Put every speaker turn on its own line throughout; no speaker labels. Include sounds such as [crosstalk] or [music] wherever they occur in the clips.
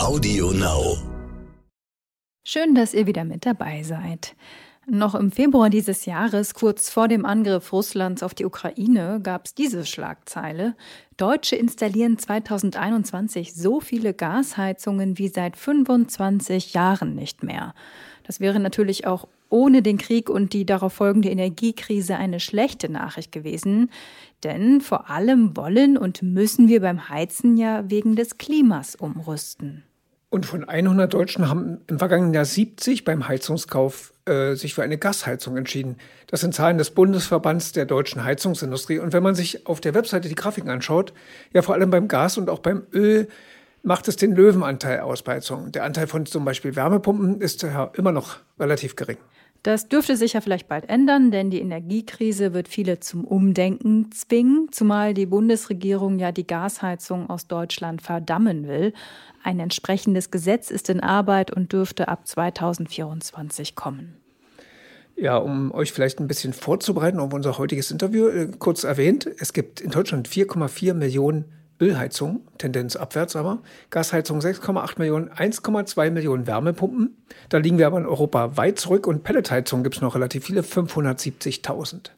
Audio Now.
Schön, dass ihr wieder mit dabei seid. Noch im Februar dieses Jahres, kurz vor dem Angriff Russlands auf die Ukraine, gab es diese Schlagzeile. Deutsche installieren 2021 so viele Gasheizungen wie seit 25 Jahren nicht mehr. Das wäre natürlich auch ohne den Krieg und die darauf folgende Energiekrise eine schlechte Nachricht gewesen. Denn vor allem wollen und müssen wir beim Heizen ja wegen des Klimas umrüsten.
Und von 100 Deutschen haben im vergangenen Jahr 70 beim Heizungskauf äh, sich für eine Gasheizung entschieden. Das sind Zahlen des Bundesverbands der deutschen Heizungsindustrie. Und wenn man sich auf der Webseite die Grafiken anschaut, ja vor allem beim Gas und auch beim Öl, macht es den Löwenanteil aus bei Heizungen. Der Anteil von zum Beispiel Wärmepumpen ist ja immer noch relativ gering.
Das dürfte sich ja vielleicht bald ändern, denn die Energiekrise wird viele zum Umdenken zwingen, zumal die Bundesregierung ja die Gasheizung aus Deutschland verdammen will. Ein entsprechendes Gesetz ist in Arbeit und dürfte ab 2024 kommen.
Ja, um euch vielleicht ein bisschen vorzubereiten auf unser heutiges Interview, äh, kurz erwähnt, es gibt in Deutschland 4,4 Millionen Ölheizung, Tendenz abwärts aber, Gasheizung 6,8 Millionen, 1,2 Millionen Wärmepumpen. Da liegen wir aber in Europa weit zurück und Pelletheizung gibt es noch relativ viele, 570.000.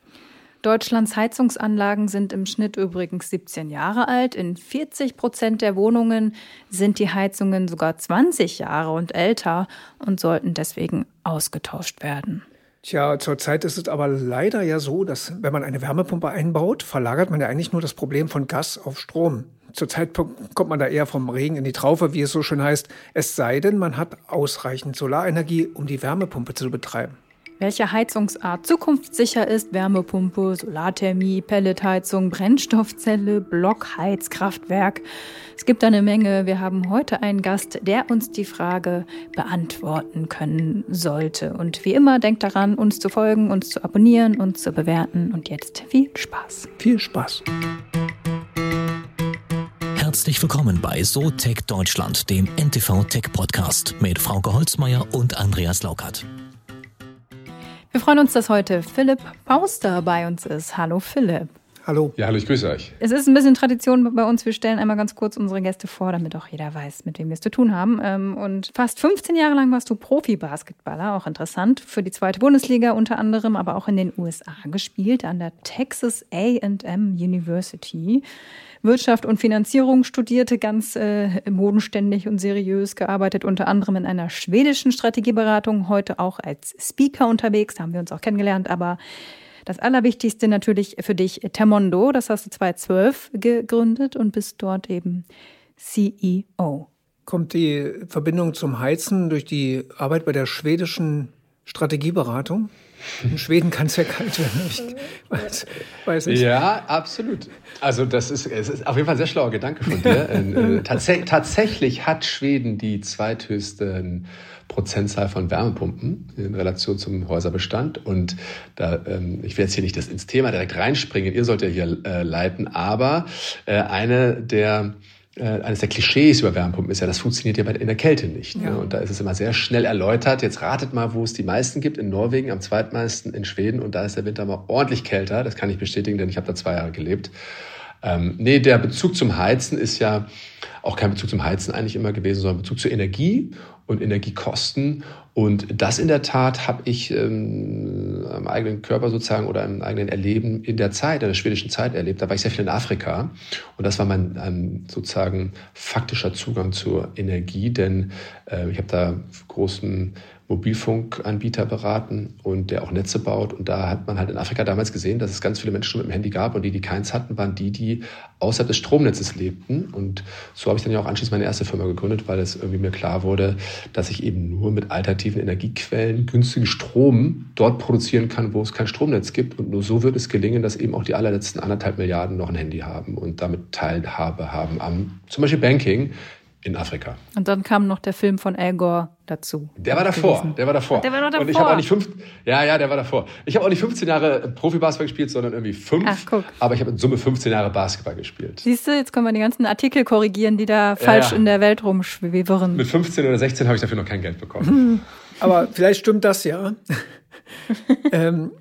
Deutschlands Heizungsanlagen sind im Schnitt übrigens 17 Jahre alt. In 40 Prozent der Wohnungen sind die Heizungen sogar 20 Jahre und älter und sollten deswegen ausgetauscht werden.
Tja, zurzeit ist es aber leider ja so, dass wenn man eine Wärmepumpe einbaut, verlagert man ja eigentlich nur das Problem von Gas auf Strom. Zurzeit kommt man da eher vom Regen in die Traufe, wie es so schön heißt, es sei denn, man hat ausreichend Solarenergie, um die Wärmepumpe zu betreiben.
Welche Heizungsart zukunftssicher ist, Wärmepumpe, Solarthermie, Pelletheizung, Brennstoffzelle, Blockheizkraftwerk. Es gibt eine Menge. Wir haben heute einen Gast, der uns die Frage beantworten können sollte. Und wie immer, denkt daran, uns zu folgen, uns zu abonnieren, uns zu bewerten. Und jetzt viel Spaß.
Viel Spaß.
Herzlich willkommen bei So Tech Deutschland, dem NTV Tech Podcast mit Frauke Holzmeier und Andreas Laukert.
Wir freuen uns, dass heute Philipp Pauster bei uns ist. Hallo Philipp.
Hallo.
Ja, hallo, ich grüße euch.
Es ist ein bisschen Tradition bei uns. Wir stellen einmal ganz kurz unsere Gäste vor, damit auch jeder weiß, mit wem wir es zu tun haben. Ähm, und fast 15 Jahre lang warst du Profi-Basketballer, auch interessant, für die zweite Bundesliga unter anderem, aber auch in den USA gespielt, an der Texas AM University. Wirtschaft und Finanzierung studierte, ganz äh, bodenständig und seriös gearbeitet, unter anderem in einer schwedischen Strategieberatung, heute auch als Speaker unterwegs, da haben wir uns auch kennengelernt, aber das Allerwichtigste natürlich für dich Termondo, das hast du 2012 gegründet und bist dort eben CEO.
Kommt die Verbindung zum Heizen durch die Arbeit bei der schwedischen Strategieberatung? In Schweden kann es ja kalt werden. Ich
weiß, weiß nicht. Ja, absolut. Also das ist, es ist auf jeden Fall ein sehr schlauer Gedanke von dir. [laughs] äh, tats tatsächlich hat Schweden die zweithöchste Prozentzahl von Wärmepumpen in Relation zum Häuserbestand. Und da, ähm, ich werde jetzt hier nicht das ins Thema direkt reinspringen, ihr sollt ja hier äh, leiten, aber äh, eine der äh, eines der Klischees über Wärmepumpen ist ja, das funktioniert ja in der Kälte nicht. Ne? Ja. Ne? Und da ist es immer sehr schnell erläutert. Jetzt ratet mal, wo es die meisten gibt. In Norwegen, am zweitmeisten in Schweden. Und da ist der Winter mal ordentlich kälter. Das kann ich bestätigen, denn ich habe da zwei Jahre gelebt. Ähm, nee, der Bezug zum Heizen ist ja auch kein Bezug zum Heizen eigentlich immer gewesen, sondern Bezug zur Energie und Energiekosten. Und das in der Tat habe ich ähm, am eigenen Körper sozusagen oder im eigenen Erleben in der Zeit, in der schwedischen Zeit erlebt. Da war ich sehr viel in Afrika und das war mein ähm, sozusagen faktischer Zugang zur Energie, denn äh, ich habe da großen Mobilfunkanbieter beraten und der auch Netze baut. Und da hat man halt in Afrika damals gesehen, dass es ganz viele Menschen mit dem Handy gab und die, die keins hatten, waren die, die außerhalb des Stromnetzes lebten. Und so habe ich dann ja auch anschließend meine erste Firma gegründet, weil es irgendwie mir klar wurde, dass ich eben nur mit alternativen Energiequellen günstigen Strom dort produzieren kann, wo es kein Stromnetz gibt. Und nur so wird es gelingen, dass eben auch die allerletzten anderthalb Milliarden noch ein Handy haben und damit Teilhabe haben am zum Beispiel Banking in Afrika.
Und dann kam noch der Film von Al Gore dazu.
Der war davor, gewesen. der war davor.
Der war noch davor.
Und ich habe auch nicht fünf, ja, ja, der war davor. Ich habe auch nicht 15 Jahre Profi-Basketball gespielt, sondern irgendwie fünf. Ach, guck. Aber ich habe in Summe 15 Jahre Basketball gespielt.
Siehst du, jetzt können wir die ganzen Artikel korrigieren, die da falsch ja, ja. in der Welt rumschwirren.
Mit 15 oder 16 habe ich dafür noch kein Geld bekommen. [laughs]
Aber vielleicht stimmt das ja. [laughs] ähm,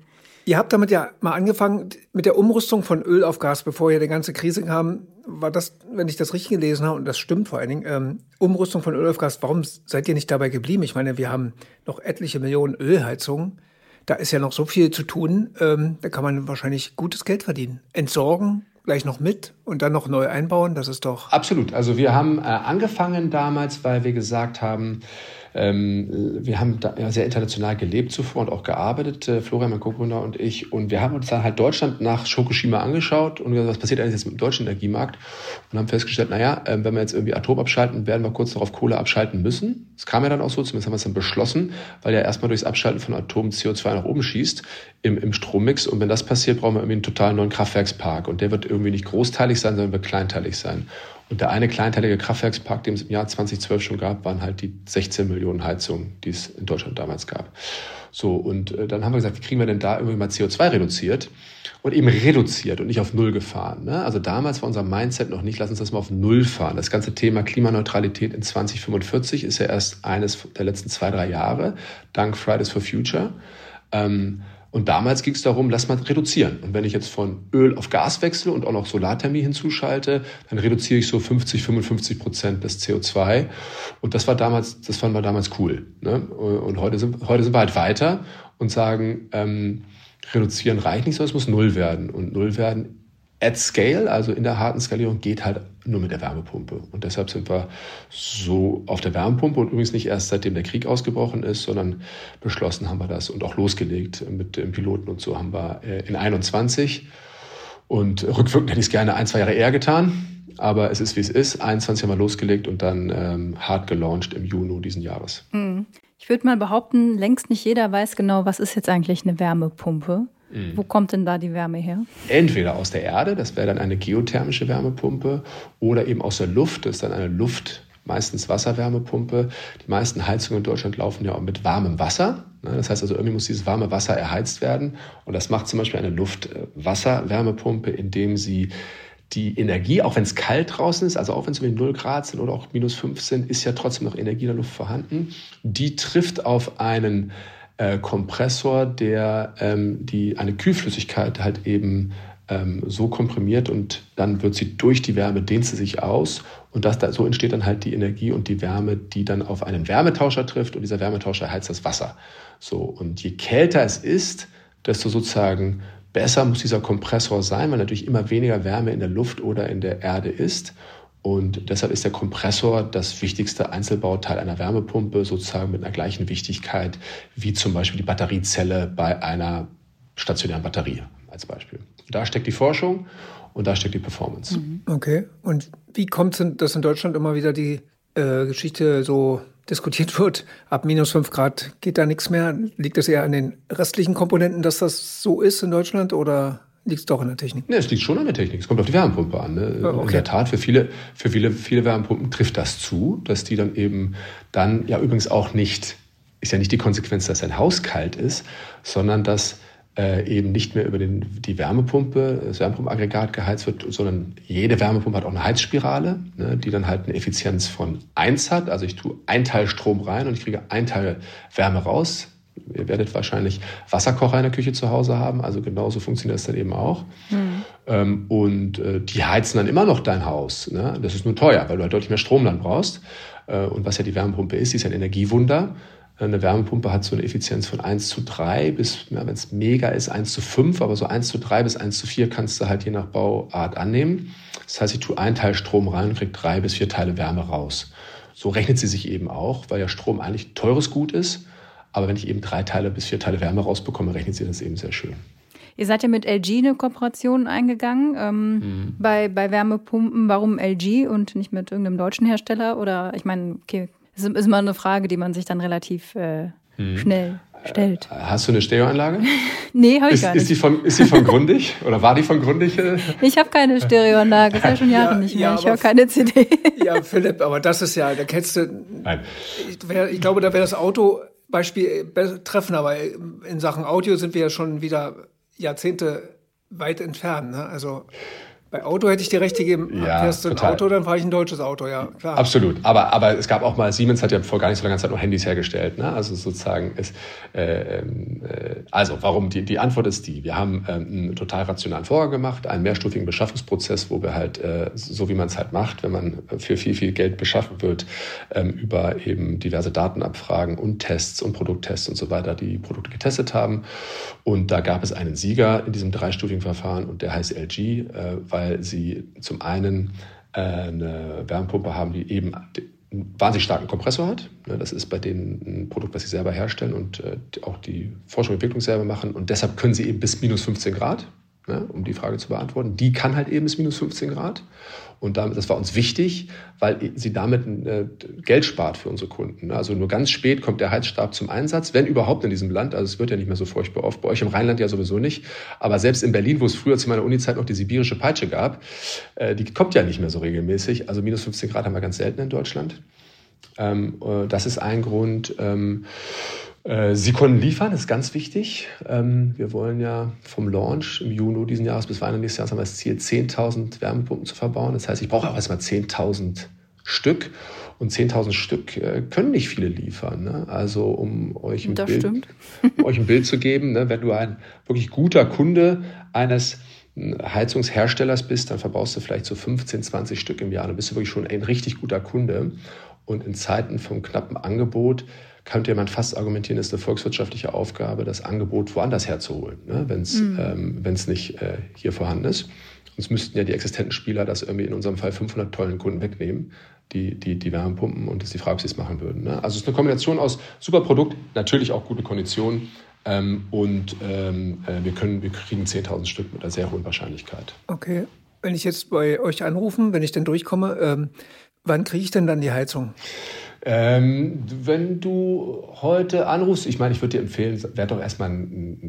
Ihr habt damit ja mal angefangen mit der Umrüstung von Öl auf Gas, bevor ja die ganze Krise kam. War das, wenn ich das richtig gelesen habe, und das stimmt vor allen Dingen, ähm, Umrüstung von Öl auf Gas, warum seid ihr nicht dabei geblieben? Ich meine, wir haben noch etliche Millionen Ölheizungen. Da ist ja noch so viel zu tun. Ähm, da kann man wahrscheinlich gutes Geld verdienen. Entsorgen, gleich noch mit und dann noch neu einbauen, das ist doch.
Absolut. Also wir haben äh, angefangen damals, weil wir gesagt haben, ähm, wir haben da ja sehr international gelebt zuvor und auch gearbeitet, äh, Florian, mein Co-Gründer und ich. Und wir haben uns dann halt Deutschland nach Fukushima angeschaut und gesagt, was passiert eigentlich jetzt mit dem deutschen Energiemarkt? Und haben festgestellt, naja, äh, wenn wir jetzt irgendwie Atom abschalten, werden wir kurz darauf Kohle abschalten müssen. Das kam ja dann auch so, zumindest haben wir es dann beschlossen, weil ja erstmal durchs Abschalten von Atom CO2 nach oben schießt im, im Strommix. Und wenn das passiert, brauchen wir irgendwie einen total neuen Kraftwerkspark. Und der wird irgendwie nicht großteilig sein, sondern wird kleinteilig sein. Und der eine kleinteilige Kraftwerkspark, den es im Jahr 2012 schon gab, waren halt die 16 Millionen Heizungen, die es in Deutschland damals gab. So, und äh, dann haben wir gesagt, wie kriegen wir denn da irgendwie mal CO2 reduziert? Und eben reduziert und nicht auf Null gefahren. Ne? Also damals war unser Mindset noch nicht, lass uns das mal auf Null fahren. Das ganze Thema Klimaneutralität in 2045 ist ja erst eines der letzten zwei, drei Jahre, dank Fridays for Future. Ähm, und damals ging es darum, lass mal reduzieren. Und wenn ich jetzt von Öl auf Gas wechsle und auch noch Solarthermie hinzuschalte, dann reduziere ich so 50, 55 Prozent des CO2. Und das war damals, das fanden wir damals cool. Ne? Und heute sind, heute sind wir halt weiter und sagen, ähm, reduzieren reicht nicht, sondern es muss null werden. Und null werden at scale, also in der harten Skalierung, geht halt nur mit der Wärmepumpe. Und deshalb sind wir so auf der Wärmepumpe und übrigens nicht erst seitdem der Krieg ausgebrochen ist, sondern beschlossen haben wir das und auch losgelegt mit dem Piloten und so haben wir äh, in 21 und rückwirkend hätte ich es gerne ein, zwei Jahre eher getan. Aber es ist, wie es ist. 21 haben wir losgelegt und dann ähm, hart gelauncht im Juni diesen Jahres.
Mhm. Ich würde mal behaupten, längst nicht jeder weiß genau, was ist jetzt eigentlich eine Wärmepumpe. Mhm. Wo kommt denn da die Wärme her?
Entweder aus der Erde, das wäre dann eine geothermische Wärmepumpe, oder eben aus der Luft, das ist dann eine Luft, meistens Wasserwärmepumpe. Die meisten Heizungen in Deutschland laufen ja auch mit warmem Wasser. Ne? Das heißt also, irgendwie muss dieses warme Wasser erheizt werden. Und das macht zum Beispiel eine Luft-Wasser-Wärmepumpe, indem sie die Energie, auch wenn es kalt draußen ist, also auch wenn es um 0 Grad sind oder auch minus 5 sind, ist ja trotzdem noch Energie in der Luft vorhanden. Die trifft auf einen äh, Kompressor, der ähm, die, eine Kühlflüssigkeit halt eben ähm, so komprimiert und dann wird sie durch die Wärme, dehnt sie sich aus und das, da, so entsteht dann halt die Energie und die Wärme, die dann auf einen Wärmetauscher trifft und dieser Wärmetauscher heizt das Wasser. So, und je kälter es ist, desto sozusagen besser muss dieser Kompressor sein, weil natürlich immer weniger Wärme in der Luft oder in der Erde ist. Und deshalb ist der Kompressor das wichtigste Einzelbauteil einer Wärmepumpe, sozusagen mit einer gleichen Wichtigkeit wie zum Beispiel die Batteriezelle bei einer stationären Batterie als Beispiel. Da steckt die Forschung und da steckt die Performance.
Mhm. Okay. Und wie kommt es, dass in Deutschland immer wieder die äh, Geschichte so diskutiert [laughs] wird, ab minus 5 Grad geht da nichts mehr? Liegt das eher an den restlichen Komponenten, dass das so ist in Deutschland oder liegt es doch in der Technik?
Nee, es liegt schon an der Technik. Es kommt auf die Wärmepumpe an. Ne? Oh, okay. In der Tat, für viele, für viele, viele Wärmepumpen trifft das zu, dass die dann eben dann ja übrigens auch nicht, ist ja nicht die Konsequenz, dass ein Haus kalt ist, sondern dass äh, eben nicht mehr über den, die Wärmepumpe, das Wärmepumpenaggregat geheizt wird, sondern jede Wärmepumpe hat auch eine Heizspirale, ne, die dann halt eine Effizienz von 1 hat. Also ich tue ein Teil Strom rein und ich kriege ein Teil Wärme raus. Ihr werdet wahrscheinlich Wasserkocher in der Küche zu Hause haben, also genauso funktioniert das dann eben auch. Mhm. Ähm, und äh, die heizen dann immer noch dein Haus. Ne? Das ist nur teuer, weil du halt deutlich mehr Strom dann brauchst. Äh, und was ja die Wärmepumpe ist, die ist ein Energiewunder. Eine Wärmepumpe hat so eine Effizienz von 1 zu 3 bis, ja, wenn es mega ist, 1 zu 5, aber so 1 zu 3 bis 1 zu 4 kannst du halt je nach Bauart annehmen. Das heißt, ich tue einen Teil Strom rein und kriege drei bis vier Teile Wärme raus. So rechnet sie sich eben auch, weil ja Strom eigentlich teures Gut ist. Aber wenn ich eben drei Teile bis vier Teile Wärme rausbekomme, rechnet sie das eben sehr schön.
Ihr seid ja mit LG eine Kooperation eingegangen ähm, mhm. bei, bei Wärmepumpen. Warum LG und nicht mit irgendeinem deutschen Hersteller? Oder ich meine, okay, das ist immer eine Frage, die man sich dann relativ äh, mhm. schnell stellt.
Äh, hast du eine Stereoanlage? [laughs]
nee, habe ich ist, gar
nicht. Ist die von, ist die von Grundig oder war die von Grundig? [laughs]
ich habe keine Stereoanlage, das ist ja schon Jahre ja, nicht mehr. Ja, ich höre keine CD.
ja, Philipp, aber das ist ja, da kennst du. Nein. Ich, wär, ich glaube, da wäre das Autobeispiel treffender, weil in Sachen Audio sind wir ja schon wieder Jahrzehnte weit entfernt. Ne? Also Bei Auto hätte ich dir recht gegeben.
Ja,
Fährst du ein Auto, dann fahre ich ein deutsches Auto, ja, klar.
Absolut. Aber, aber es gab auch mal, Siemens hat ja vor gar nicht so langer Zeit noch Handys hergestellt. Ne? Also sozusagen ist, äh, äh, also warum? Die, die Antwort ist die. Wir haben ähm, einen total rationalen Vorgang gemacht, einen mehrstufigen Beschaffungsprozess, wo wir halt, äh, so wie man es halt macht, wenn man für viel, viel Geld beschaffen wird, ähm, über eben diverse Datenabfragen und Tests und Produkttests und so weiter, die Produkte getestet haben. Und da gab es einen Sieger in diesem dreistufigen Verfahren und der heißt LG, äh, weil weil sie zum einen äh, eine Wärmepumpe haben, die eben einen wahnsinnig starken Kompressor hat. Ne, das ist bei denen ein Produkt, was sie selber herstellen und äh, auch die Forschung und Entwicklung selber machen. Und deshalb können sie eben bis minus 15 Grad, ne, um die Frage zu beantworten. Die kann halt eben bis minus 15 Grad. Und damit, das war uns wichtig, weil sie damit äh, Geld spart für unsere Kunden. Also nur ganz spät kommt der Heizstab zum Einsatz, wenn überhaupt in diesem Land. Also es wird ja nicht mehr so furchtbar oft. Bei euch im Rheinland ja sowieso nicht. Aber selbst in Berlin, wo es früher zu meiner Unizeit noch die sibirische Peitsche gab, äh, die kommt ja nicht mehr so regelmäßig. Also minus 15 Grad haben wir ganz selten in Deutschland. Ähm, äh, das ist ein Grund. Äh, Sie konnten liefern, das ist ganz wichtig. Ähm, wir wollen ja vom Launch im Juni diesen Jahres bis Weihnachten nächstes Jahres haben wir das Ziel, 10.000 Wärmepumpen zu verbauen. Das heißt, ich brauche auch erstmal 10.000 Stück. Und 10.000 Stück äh, können nicht viele liefern. Ne? Also um euch ein, Bild, [laughs] um euch ein Bild zu geben, ne? wenn du ein wirklich guter Kunde eines Heizungsherstellers bist, dann verbrauchst du vielleicht so 15, 20 Stück im Jahr. Dann bist du wirklich schon ein richtig guter Kunde. Und in Zeiten vom knappen Angebot könnte man fast argumentieren, ist eine volkswirtschaftliche Aufgabe, das Angebot woanders herzuholen, ne? wenn es mhm. ähm, nicht äh, hier vorhanden ist. Sonst müssten ja die existenten Spieler das irgendwie in unserem Fall 500 tollen Kunden wegnehmen, die, die, die Wärmepumpen und das ist die Frage, ob sie es machen würden. Ne? Also es ist eine Kombination aus super Produkt, natürlich auch gute Konditionen ähm, und ähm, äh, wir, können, wir kriegen 10.000 Stück mit einer sehr hohen Wahrscheinlichkeit.
Okay. Wenn ich jetzt bei euch anrufen, wenn ich denn durchkomme, ähm, wann kriege ich denn dann die Heizung?
Ähm, wenn du heute anrufst, ich meine, ich würde dir empfehlen, werd doch erstmal,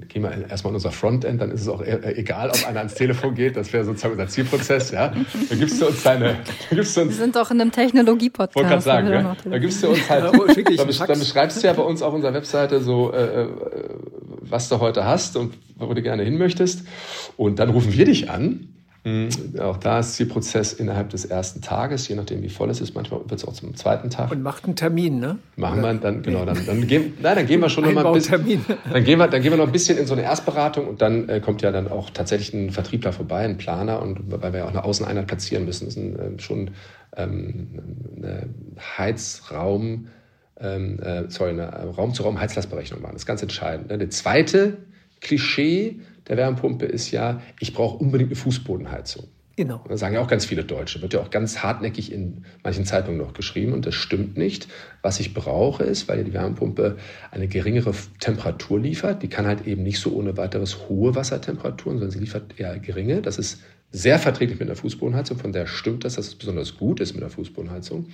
geh mal erstmal in unser Frontend, dann ist es auch e-, e-, egal, ob einer ans Telefon geht, das wäre sozusagen unser Zielprozess, ja. Dann gibst du uns deine, [laughs]
gibst du uns. Wir sind doch in einem Technologie-Podcast.
Wollte gerade sagen, ja? Da gibst du uns halt, dann, dann beschreibst du ja bei uns auf unserer Webseite so, äh, äh, was du heute hast und wo du gerne hin möchtest. Und dann rufen wir dich an. Auch da ist Zielprozess innerhalb des ersten Tages, je nachdem wie voll es ist. Manchmal wird es auch zum zweiten Tag.
Und macht einen Termin, ne?
Machen wir dann, genau, dann, dann, gehen, nein, dann gehen wir schon noch mal ein bisschen, dann gehen wir, dann gehen wir noch ein bisschen in so eine Erstberatung und dann äh, kommt ja dann auch tatsächlich ein Vertriebler vorbei, ein Planer und weil wir ja auch eine Außeneinheit platzieren müssen, ist ein, äh, schon ähm, eine Heizraum, ähm, äh, sorry, eine Raum-zu-Raum-Heizlastberechnung machen. Das ist ganz entscheidend. Ne? Der zweite Klischee, der Wärmepumpe ist ja, ich brauche unbedingt eine Fußbodenheizung.
Genau.
Das sagen ja auch ganz viele Deutsche. Wird ja auch ganz hartnäckig in manchen Zeitungen noch geschrieben und das stimmt nicht. Was ich brauche ist, weil ja die Wärmepumpe eine geringere Temperatur liefert, die kann halt eben nicht so ohne weiteres hohe Wassertemperaturen, sondern sie liefert eher geringe. Das ist sehr verträglich mit einer Fußbodenheizung, von der stimmt das, dass es besonders gut ist mit der Fußbodenheizung.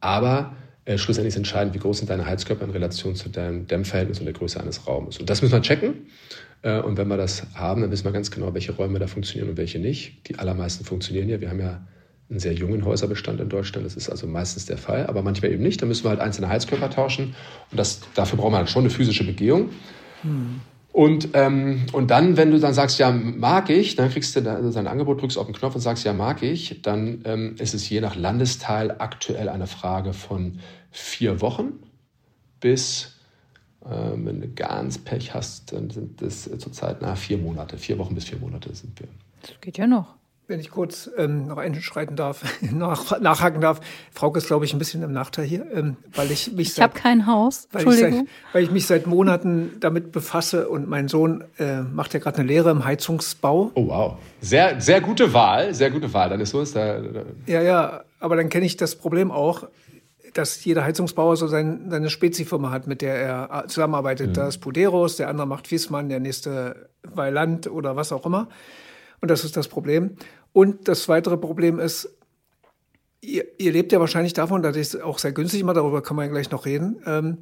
Aber äh, schlussendlich ist entscheidend, wie groß sind deine Heizkörper in Relation zu deinem Dämmverhältnis und der Größe eines Raumes. Und das müssen wir checken. Äh, und wenn wir das haben, dann wissen wir ganz genau, welche Räume da funktionieren und welche nicht. Die allermeisten funktionieren ja. Wir haben ja einen sehr jungen Häuserbestand in Deutschland. Das ist also meistens der Fall, aber manchmal eben nicht. Da müssen wir halt einzelne Heizkörper tauschen. Und das, dafür braucht man halt schon eine physische Begehung. Hm. Und, ähm, und dann, wenn du dann sagst, ja, mag ich, dann kriegst du sein Angebot, drückst auf den Knopf und sagst, ja, mag ich, dann ähm, ist es je nach Landesteil aktuell eine Frage von vier Wochen bis ähm, wenn du ganz Pech hast, dann sind das zurzeit nach vier Monate, vier Wochen bis vier Monate sind wir.
Das geht ja noch.
Wenn ich kurz ähm, noch einschreiten darf, [laughs] nach, nachhaken darf. Frauke ist, glaube ich, ein bisschen im Nachteil hier, ähm, weil ich mich
Ich habe kein Haus. Entschuldigung.
Weil ich, seit, weil ich mich seit Monaten damit befasse und mein Sohn äh, macht ja gerade eine Lehre im Heizungsbau.
Oh wow. Sehr, sehr gute Wahl, sehr gute Wahl. Dann ist so ist da, da
Ja, ja, aber dann kenne ich das Problem auch dass jeder Heizungsbauer so sein, seine Spezifirma hat, mit der er zusammenarbeitet. Mhm. Da ist Puderos, der andere macht Fiesmann, der nächste Weiland oder was auch immer. Und das ist das Problem. Und das weitere Problem ist, ihr, ihr lebt ja wahrscheinlich davon, dass es auch sehr günstig immer, darüber kann man ja gleich noch reden, ähm,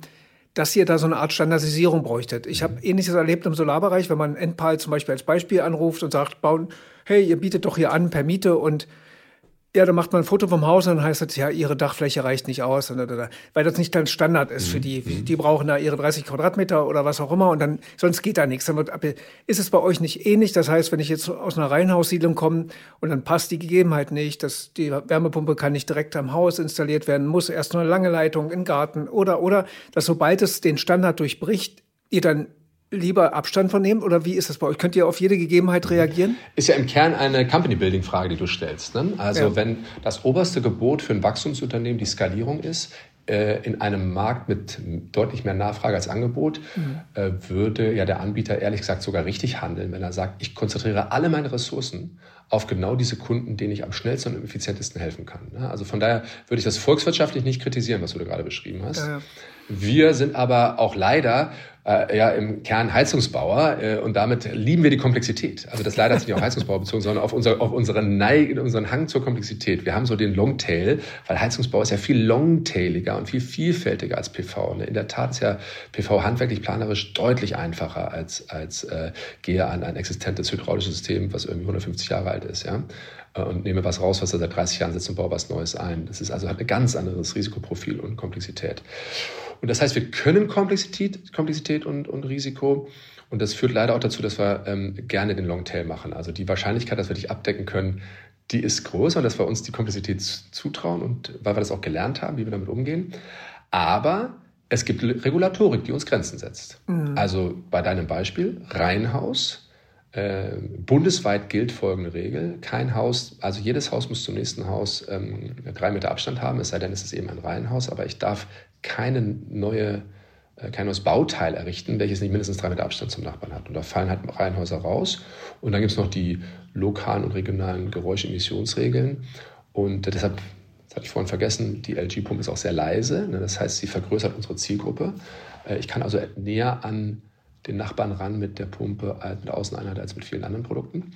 dass ihr da so eine Art Standardisierung bräuchtet. Ich habe ähnliches erlebt im Solarbereich, wenn man Endpal zum Beispiel als Beispiel anruft und sagt, bauen, hey, ihr bietet doch hier an per Miete und Ja, dann macht man ein Foto vom Haus und dann heißt es, ja, ihre Dachfläche reicht nicht aus, weil das nicht dann Standard ist für die. Mhm. Die brauchen da ihre 30 Quadratmeter oder was auch immer und dann, sonst geht da nichts. Dann wird, ist es bei euch nicht ähnlich? Das heißt, wenn ich jetzt aus einer Reihenhaussiedlung komme und dann passt die Gegebenheit nicht, dass die Wärmepumpe kann nicht direkt am Haus installiert werden, muss erst nur eine lange Leitung in den Garten oder, oder, dass sobald es den Standard durchbricht, ihr dann lieber Abstand von nehmen oder wie ist das bei euch? Könnt ihr auf jede Gegebenheit reagieren?
Ist ja im Kern eine Company-Building-Frage, die du stellst. Ne? Also ja. wenn das oberste Gebot für ein Wachstumsunternehmen die Skalierung ist, äh, in einem Markt mit deutlich mehr Nachfrage als Angebot, mhm. Äh, würde ja der Anbieter ehrlich gesagt sogar richtig handeln, wenn er sagt, ich konzentriere alle meine Ressourcen auf genau diese Kunden, denen ich am schnellsten und am effizientesten helfen kann. Ne? Also von daher würde ich das volkswirtschaftlich nicht kritisieren, was du da gerade beschrieben hast. Ja, ja. Wir sind aber auch leider äh, ja im Kern Heizungsbauer äh, und damit lieben wir die Komplexität. Also das leider ist nicht auf Heizungsbauer [laughs] bezogen, sondern auf, unser, auf unseren, Neig, unseren Hang zur Komplexität. Wir haben so den Longtail, weil Heizungsbau ist ja viel longtailiger und viel vielfältiger als PV. Ne? In der Tat ist ja PV handwerklich planerisch deutlich einfacher als, als äh, gehe an ein existentes hydraulisches System, was irgendwie 150 Jahre alt ist. Ja? Äh, und nehme was raus, was er seit 30 Jahren sitzt und baue was Neues ein. Das ist also hat ein ganz anderes Risikoprofil und Komplexität. Und das heißt, wir können Komplexität, Komplexität und, und Risiko. Und das führt leider auch dazu, dass wir ähm, gerne den Longtail machen. Also die Wahrscheinlichkeit, dass wir dich abdecken können, die ist größer, dass wir uns die Komplexität zutrauen und weil wir das auch gelernt haben, wie wir damit umgehen. Aber es gibt Regulatorik, die uns Grenzen setzt. Mhm. Also bei deinem Beispiel, Reihenhaus, äh, bundesweit gilt folgende Regel. Kein Haus, also jedes Haus muss zum nächsten Haus ähm, drei Meter Abstand haben, es sei denn, es ist eben ein Reihenhaus, aber ich darf keine neue, äh, kein neues Bauteil errichten, welches nicht mindestens drei Meter Abstand zum Nachbarn hat. Und da fallen halt Reihenhäuser raus. Und dann gibt es noch die lokalen und regionalen Geräuschemissionsregeln. Und deshalb, das hatte ich vorhin vergessen, die LG-Pumpe ist auch sehr leise. Ne? Das heißt, sie vergrößert unsere Zielgruppe. Äh, ich kann also näher an den Nachbarn ran mit der Pumpe, mit der Außeneinheit als mit vielen anderen Produkten.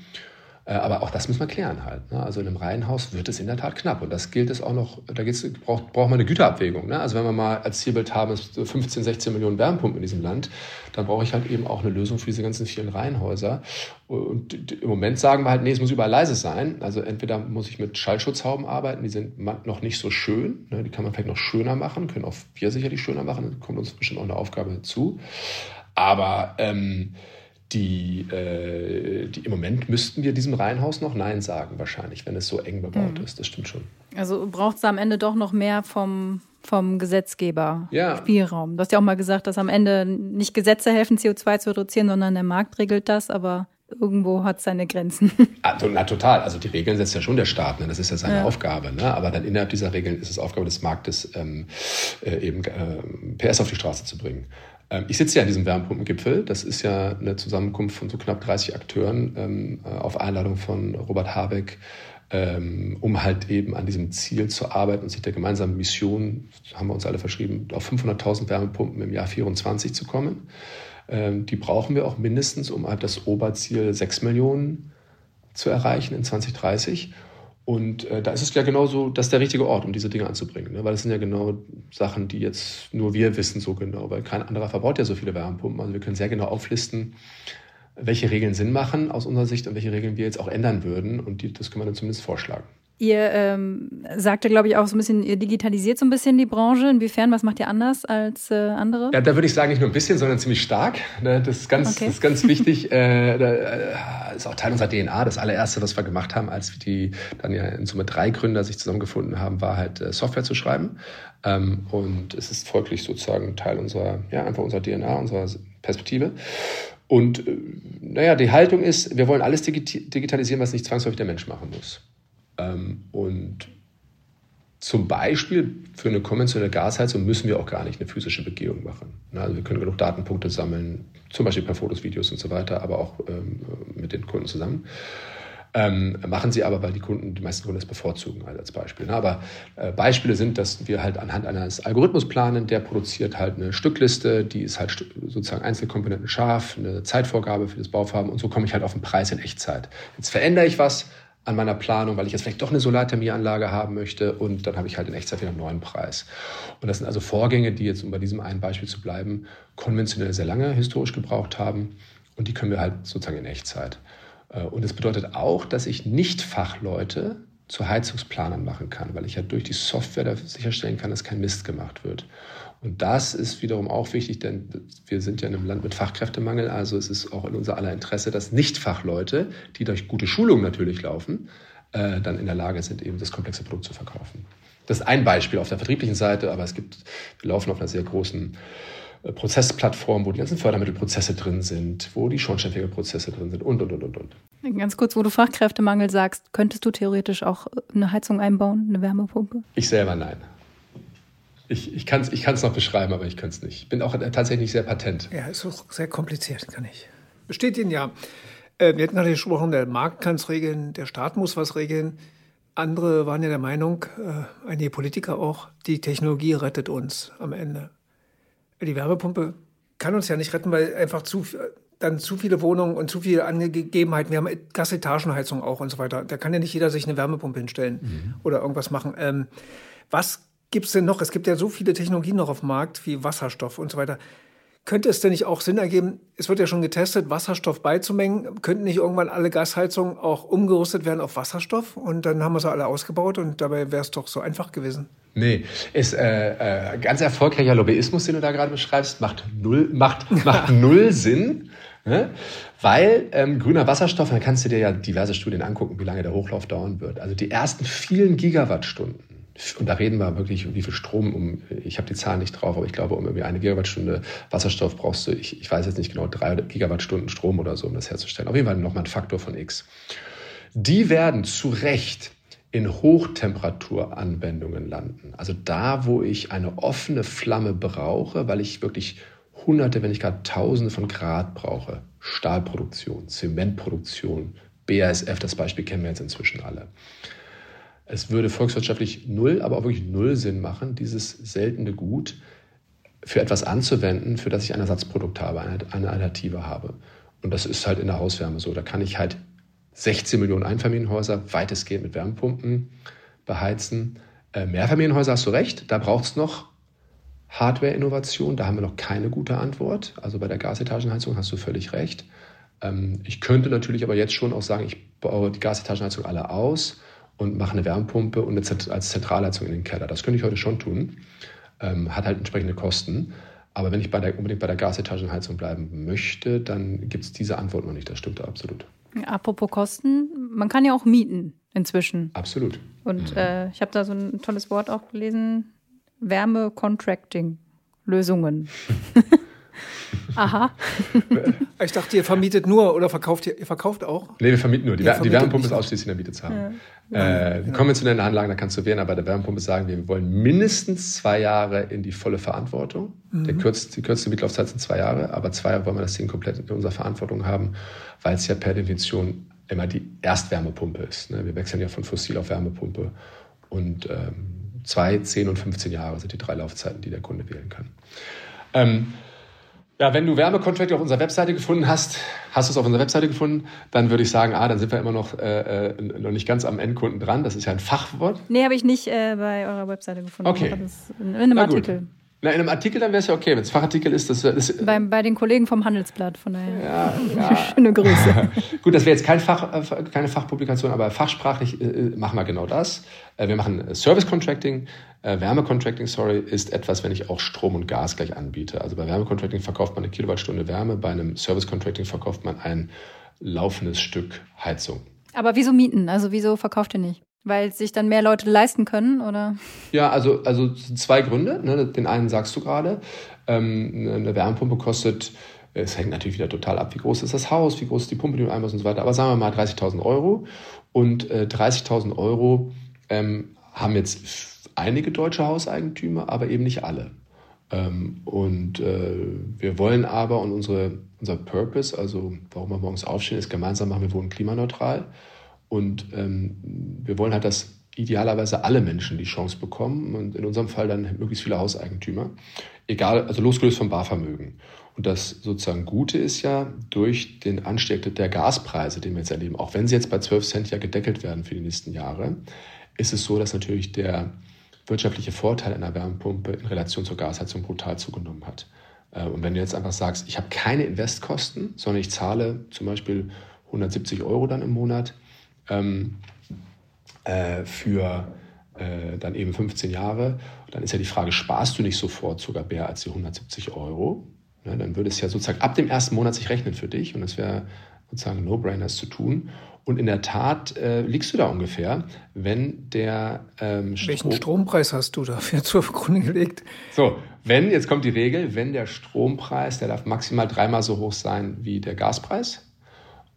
Äh, aber auch das müssen wir klären halt. Ne? Also in einem Reihenhaus wird es in der Tat knapp. Und das gilt es auch noch, da braucht, braucht man eine Güterabwägung. Ne? Also wenn wir mal als Zielbild haben, es 15, 16 Millionen Wärmepumpen in diesem Land, dann brauche ich halt eben auch eine Lösung für diese ganzen vielen Reihenhäuser. Und im Moment sagen wir halt, nee, es muss überall leise sein. Also entweder muss ich mit Schallschutzhauben arbeiten, die sind noch nicht so schön. Ne? Die kann man vielleicht noch schöner machen, können auch wir sicherlich schöner machen. Kommt uns bestimmt auch eine Aufgabe zu. Aber ähm, die, äh, die, im Moment müssten wir diesem Reihenhaus noch Nein sagen, wahrscheinlich, wenn es so eng bebaut mhm. ist. Das stimmt schon.
Also braucht es am Ende doch noch mehr vom, vom Gesetzgeber ja. Spielraum. Du hast ja auch mal gesagt, dass am Ende nicht Gesetze helfen, CO2 zu reduzieren, sondern der Markt regelt das, aber irgendwo hat es seine Grenzen. [laughs]
Ah, na, total. Also die Regeln setzt ja schon der Staat, ne? das ist ja seine ja. Aufgabe. Ne? Aber dann innerhalb dieser Regeln ist es Aufgabe des Marktes, ähm, äh, eben äh, PS auf die Straße zu bringen. Ähm, ich sitze ja an diesem Wärmepumpengipfel. Das ist ja eine Zusammenkunft von so knapp 30 Akteuren ähm, äh, auf Einladung von Robert Habeck, ähm, um halt eben an diesem Ziel zu arbeiten und sich der gemeinsamen Mission, haben wir uns alle verschrieben, auf 500.000 Wärmepumpen im Jahr 24 zu kommen. die brauchen wir auch mindestens, um halt das Oberziel 6 Millionen zu erreichen in 2030. Und äh, da ist es ja genauso, das ist der richtige Ort, um diese Dinge anzubringen. Ne? Weil das sind ja genau Sachen, die jetzt nur wir wissen so genau, weil kein anderer verbaut ja so viele Wärmepumpen. Also wir können sehr genau auflisten, welche Regeln Sinn machen aus unserer Sicht und welche Regeln wir jetzt auch ändern würden. Und die, das können wir dann zumindest vorschlagen.
Ihr ähm, sagte, glaube ich, auch so ein bisschen, ihr digitalisiert so ein bisschen die Branche. Inwiefern, was macht ihr anders als äh, andere?
Ja, da würde ich sagen, nicht nur ein bisschen, sondern ziemlich stark. Ne? Das ist ganz, okay. das ist ganz wichtig. [laughs] äh, da, äh, ist auch Teil unserer DNA. Das allererste, was wir gemacht haben, als die dann ja in Summe drei Gründer sich zusammengefunden haben, war halt äh, Software zu schreiben. Ähm, und es ist folglich sozusagen Teil unserer, ja, einfach unserer DNA, unserer Perspektive. Und äh, naja, die Haltung ist, wir wollen alles digitalisieren, was nicht zwangsläufig der Mensch machen muss. Ähm, und zum Beispiel für eine konventionelle Gasheizung müssen wir auch gar nicht eine physische Begehung machen. Also wir können genug Datenpunkte sammeln, zum Beispiel per Fotos, Videos und so weiter, aber auch ähm, mit den Kunden zusammen. Ähm, machen sie aber, weil die Kunden, die meisten Kunden das bevorzugen als Beispiel. Ne? Aber äh, Beispiele sind, dass wir halt anhand eines Algorithmus planen, der produziert halt eine Stückliste, die ist halt sozusagen Einzelkomponenten scharf, eine Zeitvorgabe für das Bauvorhaben und so komme ich halt auf den Preis in Echtzeit. Jetzt verändere ich was, an meiner Planung, weil ich jetzt vielleicht doch eine Solarthermieanlage haben möchte und dann habe ich halt in Echtzeit wieder einen neuen Preis. Und das sind also Vorgänge, die jetzt, um bei diesem einen Beispiel zu bleiben, konventionell sehr lange historisch gebraucht haben und die können wir halt sozusagen in Echtzeit. Äh, und das bedeutet auch, dass ich nicht Fachleute zu Heizungsplanern machen kann, weil ich ja durch die Software sicherstellen kann, dass kein Mist gemacht wird. Und das ist wiederum auch wichtig, denn wir sind ja in einem Land mit Fachkräftemangel, also es ist auch in unser aller Interesse, dass Nichtfachleute, die durch gute Schulung natürlich laufen, äh, dann in der Lage sind, eben das komplexe Produkt zu verkaufen. Das ist ein Beispiel auf der vertrieblichen Seite, aber es gibt, wir laufen auf einer sehr großen äh, Prozessplattform, wo die ganzen Fördermittelprozesse drin sind, wo die Schornsteinfegerprozesse drin sind und, und, und, und, und.
Ganz kurz, wo du Fachkräftemangel sagst, könntest du theoretisch auch eine Heizung einbauen, eine Wärmepumpe?
Ich selber nein. Ich, ich kann es ich noch beschreiben, aber ich kann es nicht. Ich bin auch tatsächlich sehr patent.
Ja, ist auch sehr kompliziert, kann ich. Besteht Ihnen ja. Äh, wir hatten gerade gesprochen, der Markt kann es regeln, der Staat muss was regeln. Andere waren ja der Meinung, äh, einige Politiker auch, die Technologie rettet uns am Ende. Die Wärmepumpe kann uns ja nicht retten, weil einfach zu, dann zu viele Wohnungen und zu viele Angegebenheiten. Wir haben Gasetagenheizung auch und so weiter. Da kann ja nicht jeder sich eine Wärmepumpe hinstellen mhm. oder irgendwas machen. Ähm, was gibt es denn noch? Es gibt ja so viele Technologien noch auf dem Markt wie Wasserstoff und so weiter. Könnte es denn nicht auch Sinn ergeben, es wird ja schon getestet, Wasserstoff beizumengen? Könnten nicht irgendwann alle Gasheizungen auch umgerüstet werden auf Wasserstoff? Und dann haben wir sie alle ausgebaut und dabei wäre es doch so einfach gewesen.
Nee, ist äh, äh, ganz erfolgreicher Lobbyismus, den du da gerade beschreibst, macht null, macht, macht [laughs] null Sinn. Ne? Weil ähm, grüner Wasserstoff, dann kannst du dir ja diverse Studien angucken, wie lange der Hochlauf dauern wird. Also die ersten vielen Gigawattstunden und da reden wir wirklich, wie viel Strom, um, ich habe die Zahlen nicht drauf, aber ich glaube, um irgendwie eine Gigawattstunde Wasserstoff brauchst du, ich, ich weiß jetzt nicht genau, drei Gigawattstunden Strom oder so, um das herzustellen. Auf jeden Fall nochmal ein Faktor von X. Die werden zu Recht in Hochtemperaturanwendungen landen. Also da, wo ich eine offene Flamme brauche, weil ich wirklich hunderte, wenn nicht gar tausende von Grad brauche. Stahlproduktion, Zementproduktion, BASF, das Beispiel kennen wir jetzt inzwischen alle. Es würde volkswirtschaftlich null, aber auch wirklich null Sinn machen, dieses seltene Gut für etwas anzuwenden, für das ich ein Ersatzprodukt habe, eine, Alternative habe. Und das ist halt in der Hauswärme so. Da kann ich halt 16 Millionen Einfamilienhäuser weitestgehend mit Wärmepumpen beheizen. Äh, Mehrfamilienhäuser hast du recht, da braucht es noch Hardware-Innovation. Da haben wir noch keine gute Antwort. Also bei der Gasetagenheizung hast du völlig recht. Ähm, ich könnte natürlich aber jetzt schon auch sagen, ich baue die Gasetagenheizung alle aus und mache eine Wärmepumpe und eine als Zentralheizung in den Keller. Das könnte ich heute schon tun. Ähm, hat halt entsprechende Kosten. Aber wenn ich bei der, unbedingt bei der Gasetagenheizung bleiben möchte, dann gibt es diese Antwort noch nicht. Das stimmt absolut.
Apropos Kosten, man kann ja auch mieten inzwischen.
Absolut.
Und mhm. äh, ich habe da so ein tolles Wort auch gelesen: Wärme-Contracting-Lösungen. [laughs] Aha. [laughs]
ich dachte, ihr vermietet nur oder verkauft ihr, ihr verkauft auch?
Nee, wir vermieten nur. Die, die Wärmepumpe ist ausschließlich in der Miete zu haben. Ja. Äh, die konventionellen Anlagen, da kannst du wählen, aber bei der Wärmepumpe sagen wir, wir wollen mindestens zwei Jahre in die volle Verantwortung. Mhm. Der kürzeste, die kürzeste Mietlaufzeit sind zwei Jahre, aber zwei Jahre wollen wir das Ding komplett in unserer Verantwortung haben, weil es ja per Definition immer die Erstwärmepumpe ist. Ne? Wir wechseln ja von Fossil auf Wärmepumpe und ähm, zwei, zehn und 15 Jahre sind die drei Laufzeiten, die der Kunde wählen kann. Ähm, ja, wenn du Wärmecontract auf unserer Webseite gefunden hast, hast du es auf unserer Webseite gefunden, dann würde ich sagen, ah, dann sind wir immer noch, äh, äh noch nicht ganz am Endkunden dran. Das ist ja ein Fachwort.
Nee, habe ich nicht äh, bei eurer Webseite gefunden.
Okay.
in einem Na Artikel.
Gut. Na, in einem Artikel, dann wäre es ja okay. Wenn es Fachartikel ist, das, das
bei, bei den Kollegen vom Handelsblatt, von daher. Ja, ja. [laughs] Schöne Grüße. [laughs]
Gut, das wäre jetzt kein Fach, äh, keine Fachpublikation, aber fachsprachlich äh, äh, machen wir genau das. Äh, wir machen Service Contracting. Äh, Wärmecontracting, sorry, ist etwas, wenn ich auch Strom und Gas gleich anbiete. Also bei Wärmecontracting verkauft man eine Kilowattstunde Wärme, bei einem Service Contracting verkauft man ein laufendes Stück Heizung.
Aber wieso mieten? Also wieso verkauft ihr nicht? Weil sich dann mehr Leute leisten können, oder?
Ja, also, also zwei Gründe. Ne? Den einen sagst du gerade. Ähm, eine Wärmepumpe kostet, es hängt natürlich wieder total ab, wie groß ist das Haus, wie groß ist die Pumpe, die du einbaust und so weiter. Aber sagen wir mal 30.000 Euro. Und äh, 30.000 Euro ähm, haben jetzt einige deutsche Hauseigentümer, aber eben nicht alle. Ähm, und äh, wir wollen aber, und unsere, unser Purpose, also warum wir morgens aufstehen, ist gemeinsam machen wir wohnen klimaneutral. Und ähm, wir wollen halt, dass idealerweise alle Menschen die Chance bekommen und in unserem Fall dann möglichst viele Hauseigentümer, egal, also losgelöst vom Barvermögen. Und das sozusagen Gute ist ja, durch den Anstieg der Gaspreise, den wir jetzt erleben, auch wenn sie jetzt bei 12 Cent ja gedeckelt werden für die nächsten Jahre, ist es so, dass natürlich der wirtschaftliche Vorteil einer Wärmepumpe in Relation zur Gasheizung brutal zugenommen hat. Äh, und wenn du jetzt einfach sagst, ich habe keine Investkosten, sondern ich zahle zum Beispiel 170 Euro dann im Monat, ähm, äh, für äh, dann eben 15 Jahre. Dann ist ja die Frage, sparst du nicht sofort sogar mehr als die 170 Euro? Ja, dann würde es ja sozusagen ab dem ersten Monat sich rechnen für dich und es wäre sozusagen No-Brainer, es zu tun. Und in der Tat äh, liegst du da ungefähr, wenn der
ähm, Strom Welchen Strompreis hast du dafür [laughs] zur Grunde gelegt?
So, wenn, jetzt kommt die Regel, wenn der Strompreis, der darf maximal dreimal so hoch sein wie der Gaspreis.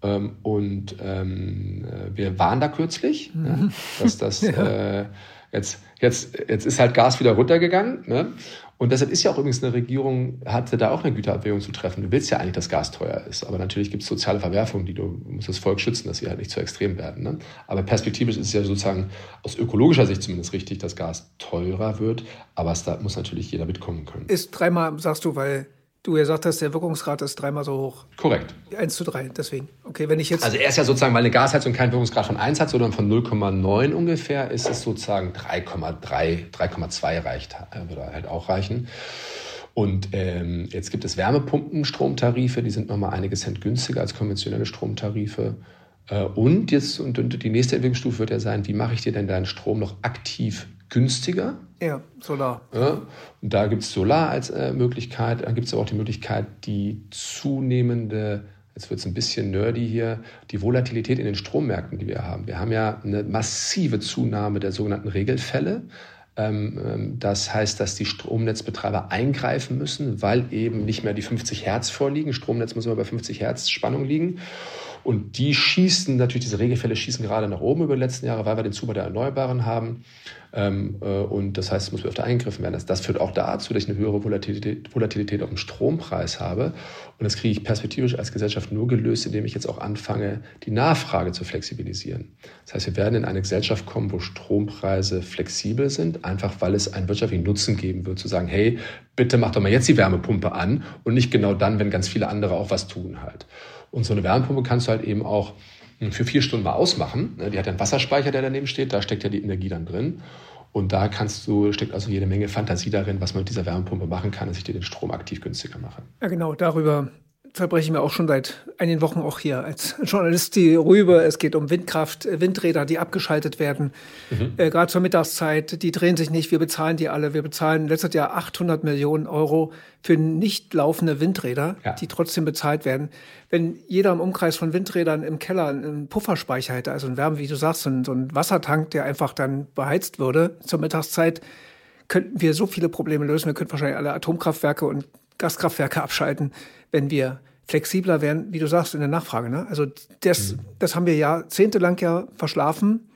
Ähm, und ähm, äh, wir waren da kürzlich, mhm. ja, dass das [laughs] ja. äh, jetzt, jetzt, jetzt ist halt Gas wieder runtergegangen. Ne? Und deshalb ist ja auch übrigens eine Regierung, hatte da auch eine Güterabwägung zu treffen. Du willst ja eigentlich, dass Gas teuer ist. Aber natürlich gibt es soziale Verwerfungen, die du musst das Volk schützen, dass sie halt nicht zu extrem werden. Ne? Aber perspektivisch ist es ja sozusagen aus ökologischer Sicht zumindest richtig, dass Gas teurer wird. Aber es, da muss natürlich jeder mitkommen können.
Ist dreimal, sagst du, weil du ja gesagt hast, der Wirkungsgrad ist dreimal so hoch.
Korrekt.
1 zu 3, deswegen. Okay, wenn ich jetzt.
Also er ist ja sozusagen, weil eine Gasheizung keinen Wirkungsgrad von 1 hat, sondern von 0,9 ungefähr, ist es sozusagen 3,3, 3,2 reicht, würde halt auch reichen. Und ähm, jetzt gibt es Wärmepumpenstromtarife, die sind nochmal einige Cent günstiger als konventionelle Stromtarife. Äh, und jetzt, und, und die nächste Entwicklungsstufe wird ja sein, wie mache ich dir denn deinen Strom noch aktiv günstiger.
Ja, Solar.
Ja, und da gibt es Solar als äh, Möglichkeit. Dann gibt es aber auch die Möglichkeit, die zunehmende, jetzt wird es ein bisschen nerdy hier, die Volatilität in den Strommärkten, die wir haben. Wir haben ja eine massive Zunahme der sogenannten Regelfälle. Ähm, ähm, das heißt, dass die Stromnetzbetreiber eingreifen müssen, weil eben nicht mehr die 50 Hertz vorliegen. Stromnetz muss immer bei 50 Hertz Spannung liegen. Und die schießen natürlich, diese Regelfälle schießen gerade nach oben über die letzten Jahre, weil wir den Zubau der Erneuerbaren haben. Ähm, äh, und das heißt, es muss öfter eingegriffen werden. Das, das führt auch dazu, dass ich eine höhere Volatilität, Volatilität auf dem Strompreis habe. Und das kriege ich perspektivisch als Gesellschaft nur gelöst, indem ich jetzt auch anfange, die Nachfrage zu flexibilisieren. Das heißt, wir werden in eine Gesellschaft kommen, wo Strompreise flexibel sind, einfach weil es einen wirtschaftlichen Nutzen geben wird, zu sagen, hey, bitte mach doch mal jetzt die Wärmepumpe an und nicht genau dann, wenn ganz viele andere auch was tun halt. Und so eine Wärmepumpe kannst du halt eben auch hm, für vier Stunden mal ausmachen. Ne, die hat ja einen Wasserspeicher, der daneben steht, da steckt ja die Energie dann drin. Und da kannst du, steckt also jede Menge Fantasie darin, was man mit dieser Wärmepumpe machen kann, dass ich dir den Strom aktiv günstiger mache.
Ja, genau, darüber verbreche ich mir auch schon seit einigen Wochen auch hier als [laughs] Journalist die Rübe. Es geht um Windkraft, äh, Windräder, die abgeschaltet werden. Mhm. Äh, Gerade zur Mittagszeit, die drehen sich nicht. Wir bezahlen die alle. Wir bezahlen letztes Jahr 800 Millionen Euro für nicht laufende Windräder, ja. die trotzdem bezahlt werden. Wenn jeder im Umkreis von Windrädern im Keller einen Pufferspeicher hätte, also ein Wärme, wie du sagst, so ein, so ein Wassertank, der einfach dann beheizt würde zur Mittagszeit, könnten wir so viele Probleme lösen. Wir könnten wahrscheinlich alle Atomkraftwerke und Gaskraftwerke abschalten, wenn wir flexibler wären, wie du sagst, in der Nachfrage. Ne? Also das, mhm. das haben wir jahrzehntelang ja verschlafen,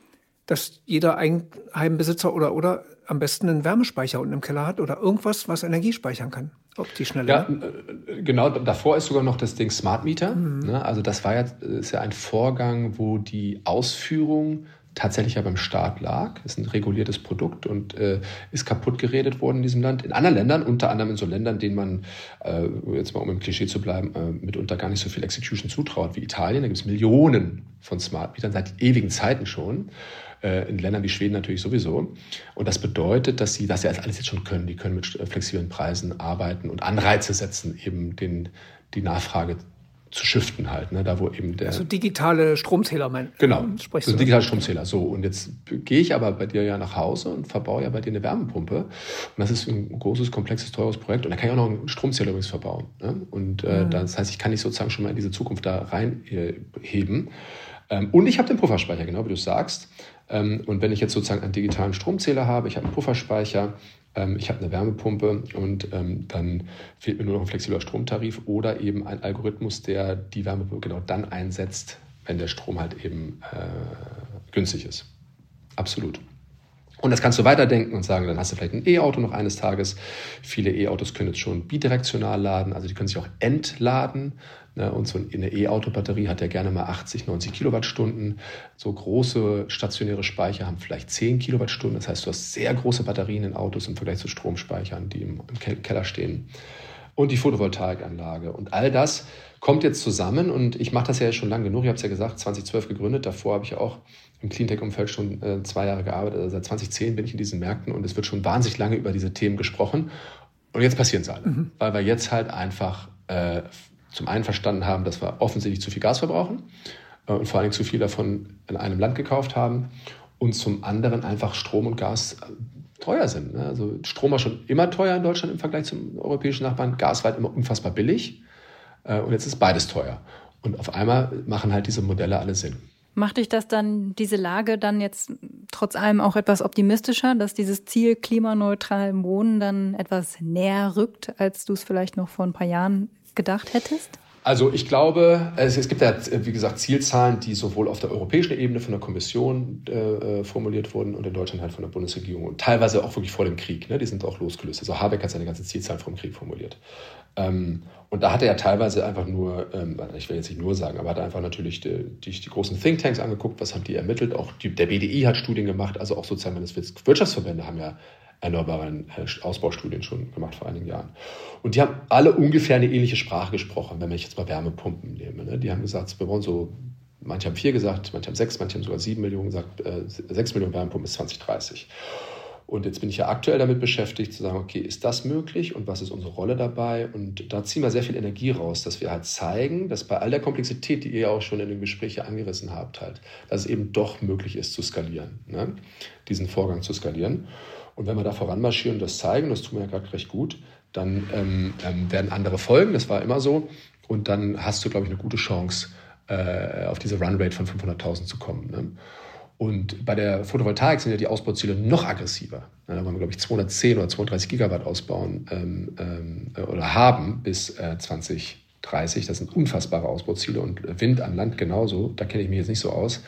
dass jeder Eigenheimbesitzer oder, oder am besten einen Wärmespeicher unten im Keller hat oder irgendwas, was Energie speichern kann. Ob die schneller.
Ja, äh, genau. Davor ist sogar noch das Ding Smart Meter. Mhm. Ne? Also das war ja, ist ja ein Vorgang, wo die Ausführung tatsächlich ja beim Staat lag. Ist ein reguliertes Produkt und äh, ist kaputt geredet worden in diesem Land. In anderen Ländern, unter anderem in so Ländern, denen man, äh, jetzt mal um im Klischee zu bleiben, äh, mitunter gar nicht so viel Execution zutraut wie Italien. Da gibt es Millionen von Smart Metern seit ewigen Zeiten schon. Äh, in Ländern wie Schweden natürlich sowieso. Und das bedeutet, dass sie das ja alles jetzt schon können. Die können mit flexiblen Preisen arbeiten und Anreize setzen, eben den, die Nachfrage zu shiften halt, ne? da wo eben der...
Also digitale Stromzähler, mein
Genau, sprichst also digitale Stromzähler. So, und jetzt gehe ich aber bei dir ja nach Hause und verbaue ja bei dir eine Wärmepumpe. Und das ist ein großes, komplexes, teures Projekt. Und da kann ich auch noch einen Stromzähler übrigens verbauen. Ne? Und äh, mhm. das heißt, ich kann nicht sozusagen schon mal in diese Zukunft da reinheben. Äh, ähm, und ich habe den Pufferspeicher, genau wie du sagst. Ähm, und wenn ich jetzt sozusagen einen digitalen Stromzähler habe, ich habe einen Pufferspeicher, ähm, ich habe eine Wärmepumpe und ähm, dann fehlt mir nur noch ein flexibler Stromtarif oder eben ein Algorithmus, der die Wärmepumpe genau dann einsetzt, wenn der Strom halt eben äh, günstig ist. Absolut. Und das kannst du weiterdenken und sagen, dann hast du vielleicht ein E-Auto noch eines Tages. Viele E-Autos können jetzt schon bidirektional laden, also die können sich auch entladen. Ne? Und so eine E-Auto-Batterie hat ja gerne mal 80, 90 Kilowattstunden. So große stationäre Speicher haben vielleicht 10 Kilowattstunden. Das heißt, du hast sehr große Batterien in Autos im Vergleich zu Stromspeichern, die im Keller stehen. Und die Photovoltaikanlage. Und all das kommt jetzt zusammen. Und ich mache das ja schon lange genug. Ich habe es ja gesagt, 2012 gegründet. Davor habe ich auch im Cleantech-Umfeld schon äh, zwei Jahre gearbeitet. Also seit 2010 bin ich in diesen Märkten und es wird schon wahnsinnig lange über diese Themen gesprochen. Und jetzt passieren sie alle, mhm. weil wir jetzt halt einfach äh, zum einen verstanden haben, dass wir offensichtlich zu viel Gas verbrauchen äh, und vor allem zu viel davon in einem Land gekauft haben und zum anderen einfach Strom und Gas teuer sind. Ne? Also Strom war schon immer teuer in Deutschland im Vergleich zum europäischen Nachbarn, Gas war halt immer unfassbar billig äh, und jetzt ist beides teuer. Und auf einmal machen halt diese Modelle alle Sinn.
Macht dich das dann, diese Lage dann jetzt trotz allem auch etwas optimistischer, dass dieses Ziel klimaneutral Wohnen dann etwas näher rückt, als du es vielleicht noch vor ein paar Jahren gedacht hättest?
Also ich glaube, es, es, gibt ja, wie gesagt, Zielzahlen, die sowohl auf der europäischen Ebene von der Kommission äh, formuliert wurden und in Deutschland halt von der Bundesregierung und teilweise auch wirklich vor dem Krieg. Ne? Die sind auch losgelöst. Also Habeck hat seine ganzen Zielzahlen vom Krieg formuliert. Ähm, und da hat er ja teilweise einfach nur, ähm, ich will jetzt nicht nur sagen, aber hat einfach natürlich die, die, die, großen Thinktanks angeguckt, was haben die ermittelt. Auch die, der BDI hat Studien gemacht, also auch sozusagen Wirtschaftsverbände haben ja erneuerbaren äh, Ausbaustudien schon gemacht vor einigen Jahren. Und die haben alle ungefähr eine ähnliche Sprache gesprochen, wenn ich jetzt mal Wärmepumpen nehme. Ne? Die haben gesagt, wir wollen so, manche haben vier gesagt, manche haben sechs, manche haben sogar sieben Millionen gesagt, äh, sechs Millionen Wärmepumpen bis 2030. Und jetzt bin ich ja aktuell damit beschäftigt, zu sagen, okay, ist das möglich und was ist unsere Rolle dabei? Und da ziehen wir sehr viel Energie raus, dass wir halt zeigen, dass bei all der Komplexität, die ihr ja auch schon in den Gesprächen angerissen habt, halt, dass es eben doch möglich ist zu skalieren, ne? diesen Vorgang zu skalieren. Und wenn wir da voranmarschieren und das zeigen, das tun wir ja gerade recht gut, dann ähm, ähm, werden andere folgen. Das war immer so. Und dann hast du, glaube ich, eine gute Chance, äh, auf diese Runrate von 500.000 zu kommen. Ne? Und bei der Photovoltaik sind ja die Ausbauziele noch aggressiver. Da wollen wir, glaube ich, 210 oder 230 Gigawatt ausbauen ähm, ähm, oder haben bis äh, 2030. Das sind unfassbare Ausbauziele und Wind an Land genauso. Da kenne ich mich jetzt nicht so aus.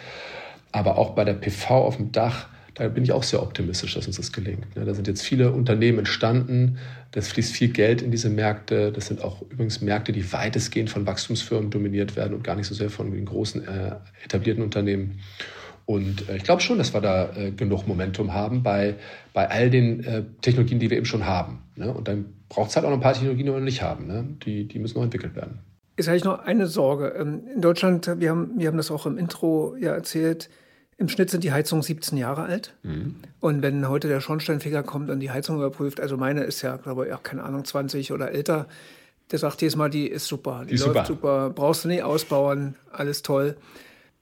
Aber auch bei der PV auf dem Dach da bin ich auch sehr optimistisch, dass uns das gelingt. Da sind jetzt viele Unternehmen entstanden, das fließt viel Geld in diese Märkte. Das sind auch übrigens Märkte, die weitestgehend von Wachstumsfirmen dominiert werden und gar nicht so sehr von den großen äh, etablierten Unternehmen. Und äh, ich glaube schon, dass wir da äh, genug Momentum haben bei, bei all den äh, Technologien, die wir eben schon haben. Ne? Und dann braucht es halt auch noch ein paar Technologien, die wir noch nicht haben. Ne? Die, die müssen noch entwickelt werden.
Ist eigentlich noch eine Sorge. Ähm, in Deutschland, wir haben, wir haben das auch im Intro ja erzählt, im Schnitt sind die Heizungen 17 Jahre alt. Mhm. Und wenn heute der Schornsteinfeger kommt und die Heizung überprüft, also meine ist ja, glaube ich, auch keine Ahnung, 20 oder älter, der sagt jedes Mal, die ist super, die, die läuft super. super, brauchst du nicht ausbauen, alles toll.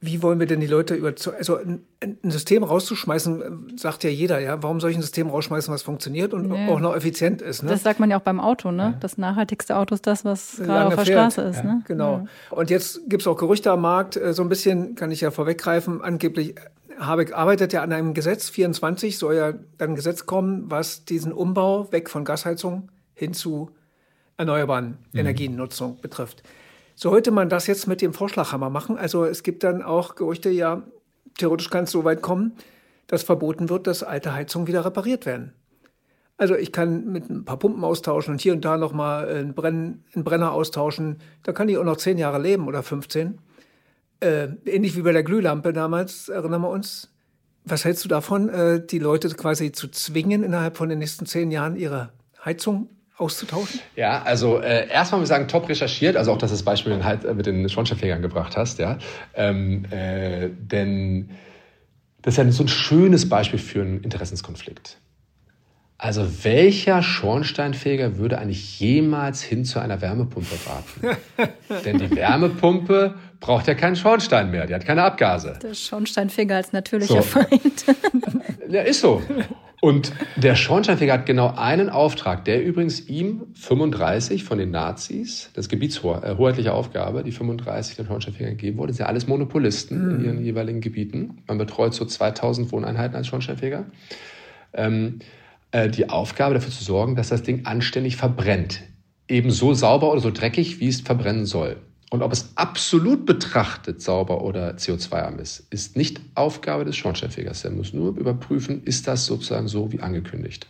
Wie wollen wir denn die Leute überzeugen? Also ein, ein, System rauszuschmeißen, sagt ja jeder, ja. Warum soll ich ein System rausschmeißen, was funktioniert und nee. auch noch effizient ist?
Ne? Das sagt man ja auch beim Auto, ne? Ja. Das nachhaltigste Auto ist das, was gerade auf der fährt. Straße ist. Ja. Ne?
Genau. Und jetzt gibt es auch Gerüchte am Markt, äh, so ein bisschen kann ich ja vorweggreifen, angeblich Habeck arbeitet ja an einem Gesetz, 24 soll ja dann ein Gesetz kommen, was diesen Umbau weg von Gasheizung hin zu erneuerbaren mhm. Energiennutzung betrifft. Sollte man das jetzt mit dem Vorschlaghammer machen? Also es gibt dann auch Gerüchte, ja, theoretisch kann es so weit kommen, dass verboten wird, dass alte Heizungen wieder repariert werden. Also ich kann mit ein paar Pumpen austauschen und hier und da nochmal einen, Brenn, einen Brenner austauschen. Da kann ich auch noch zehn Jahre leben oder 15. Äh, ähnlich wie bei der Glühlampe damals, erinnern wir uns. Was hältst du davon, äh, die Leute quasi zu zwingen, innerhalb von den nächsten zehn Jahren ihre Heizung auszutauschen?
Ja, also äh, erstmal muss ich sagen, top recherchiert, also auch, dass du das Beispiel halt mit den Schornsteinfegern gebracht hast, ja. Ähm, äh, denn das ist ja so ein schönes Beispiel für einen Interessenskonflikt. Also welcher Schornsteinfeger würde eigentlich jemals hin zu einer Wärmepumpe raten? [laughs] Denn die Wärmepumpe braucht ja keinen Schornstein mehr, die hat keine Abgase.
Der Schornsteinfeger als natürlicher so. Feind. [laughs]
ja, ist so. Und der Schornsteinfeger hat genau einen Auftrag, der übrigens ihm 35 von den Nazis, das gebietshoheitliche Aufgabe, die 35 den Schornsteinfegern gegeben wurde, sind ja alles Monopolisten mhm. in ihren jeweiligen Gebieten. Man betreut so 2000 Wohneinheiten als Schornsteinfeger. Ähm, äh, die Aufgabe dafür zu sorgen, dass das Ding anständig verbrennt. Eben so sauber oder so dreckig, wie es verbrennen soll. Und ob es absolut betrachtet sauber oder CO2-arm ist, ist nicht Aufgabe des Schornsteinfegers. Er muss nur überprüfen, ist das sozusagen so wie angekündigt.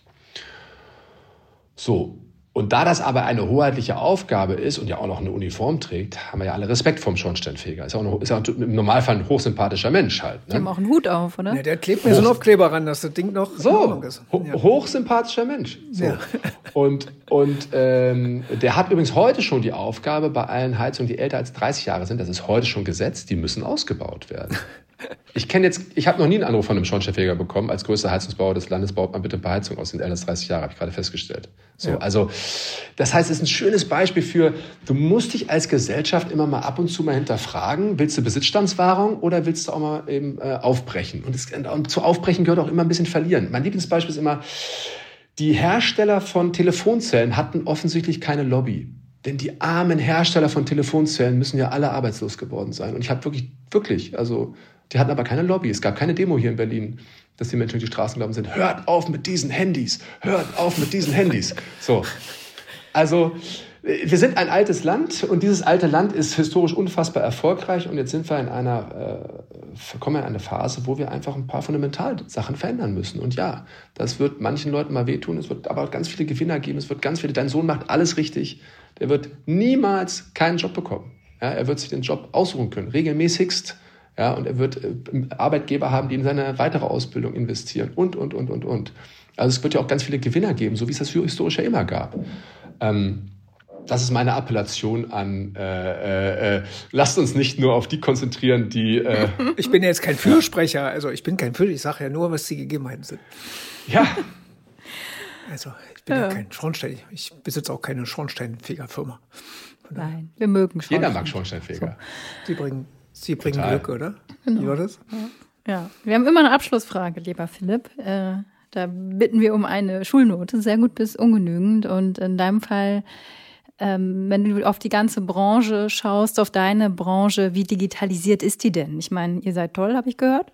So, und da das aber eine hoheitliche Aufgabe ist und ja auch noch eine Uniform trägt, haben wir ja alle Respekt vom Schornsteinfeger. Ist, auch noch, ist ja im Normalfall ein hochsympathischer Mensch halt.
Ne? Die haben auch einen Hut auf, oder?
Ja, der klebt mir so einen Aufkleber ran, dass das Ding noch
so ist. Ho ja. Hochsympathischer Mensch. So. Ja. [laughs] Und, und ähm, der hat übrigens heute schon die Aufgabe bei allen Heizungen, die älter als 30 Jahre sind, das ist heute schon gesetzt, die müssen ausgebaut werden. [laughs] Ich kenne jetzt, ich habe noch nie einen Anruf von einem Schornsteinfeger bekommen, als größter Heizungsbauer des Landes baut man bitte ein paar Heizungen aus den ältesten 30 Jahre, habe ich gerade festgestellt. So, ja. also das heißt, es ist ein schönes Beispiel für, du musst dich als Gesellschaft immer mal ab und zu mal hinterfragen, willst du Besitzstandswahrung oder willst du auch mal eben äh, aufbrechen? Und, es, und zu aufbrechen gehört auch immer ein bisschen verlieren. Mein Lieblingsbeispiel ist immer, die Hersteller von Telefonzellen hatten offensichtlich keine Lobby. Denn die armen Hersteller von Telefonzellen müssen ja alle arbeitslos geworden sein. Und ich habe wirklich, wirklich, also die hatten aber keine Lobby. Es gab keine Demo hier in Berlin, dass die Menschen durch die Straßen gelaufen sind. Hört auf mit diesen Handys. Hört auf mit diesen Handys. So. Also, wir sind ein altes Land und dieses alte Land ist historisch unfassbar erfolgreich und jetzt sind wir in einer, äh, kommen wir in eine Phase, wo wir einfach ein paar Fundamentalsachen verändern müssen. Und ja, das wird manchen Leuten mal wehtun, es wird aber ganz viele Gewinner geben, es wird ganz viele, dein Sohn macht alles richtig, der wird niemals keinen Job bekommen. Ja, er wird sich den Job aussuchen können, regelmäßigst ja, und er wird äh, Arbeitgeber haben, die in seine weitere Ausbildung investieren und, und, und, und, und. Also es wird ja auch ganz viele Gewinner geben, so wie es das historisch ja immer gab. Ähm, das ist meine Appellation an, äh, äh, äh, lasst uns nicht nur auf die konzentrieren, die... Äh, [laughs]
ich bin jetzt kein Fürsprecher, also ich bin kein Fürsprecher, ich sage ja nur, was die Gegebenheiten sind.
Ja.
Also ich bin ja, ja kein Schornstein, ich besitze auch keine Schornsteinfegerfirma.
Nein, wir mögen
Schornstein. Jeder mag Schornsteinfeger.
So. Die bringen Sie bringen Total. Glück, oder? Genau. Wie war das?
Ja. wir haben immer eine Abschlussfrage, lieber Philipp. Äh, da bitten wir um eine Schulnote, sehr gut bis ungenügend. Und in deinem Fall, ähm, wenn du auf die ganze Branche schaust, auf deine Branche, wie digitalisiert ist die denn? Ich meine, ihr seid toll, habe ich gehört.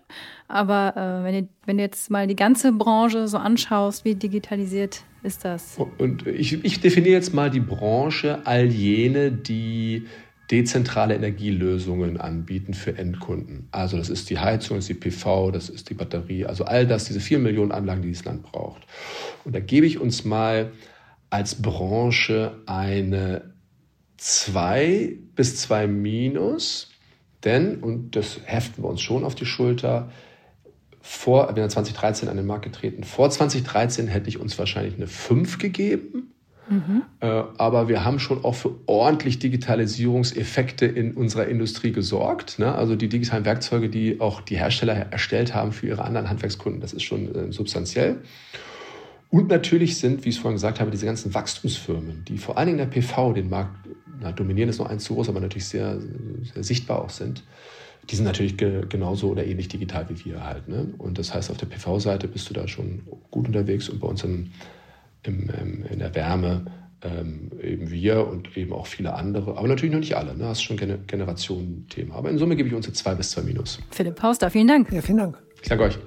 Aber äh, wenn, ihr, wenn du jetzt mal die ganze Branche so anschaust, wie digitalisiert ist das?
Und ich, ich definiere jetzt mal die Branche all jene, die dezentrale Energielösungen anbieten für Endkunden. Also das ist die Heizung, das ist die PV, das ist die Batterie, also all das, diese vier Millionen Anlagen, die dieses Land braucht. Und da gebe ich uns mal als Branche eine 2 bis 2 minus, denn, und das heften wir uns schon auf die Schulter, vor, wir sind 2013 an den Markt getreten, vor 2013 hätte ich uns wahrscheinlich eine 5 gegeben Mhm. Aber wir haben schon auch für ordentlich Digitalisierungseffekte in unserer Industrie gesorgt. Ne? Also die digitalen Werkzeuge, die auch die Hersteller erstellt haben für ihre anderen Handwerkskunden, das ist schon äh, substanziell. Und natürlich sind, wie ich es vorhin gesagt habe, diese ganzen Wachstumsfirmen, die vor allen Dingen in der PV den Markt na, dominieren, ist noch eins zu groß, aber natürlich sehr, sehr sichtbar auch sind. Die sind natürlich ge genauso oder ähnlich digital wie wir halt. Ne? Und das heißt, auf der PV-Seite bist du da schon gut unterwegs und bei uns im im, ähm, in der Wärme ähm, eben wir und eben auch viele andere, aber natürlich noch nicht alle. Ne? Das ist schon ein Generationenthema. Aber in Summe gebe ich uns jetzt zwei bis zwei Minus.
Philipp Hauster, vielen Dank.
Ja, vielen Dank.
Ich danke euch.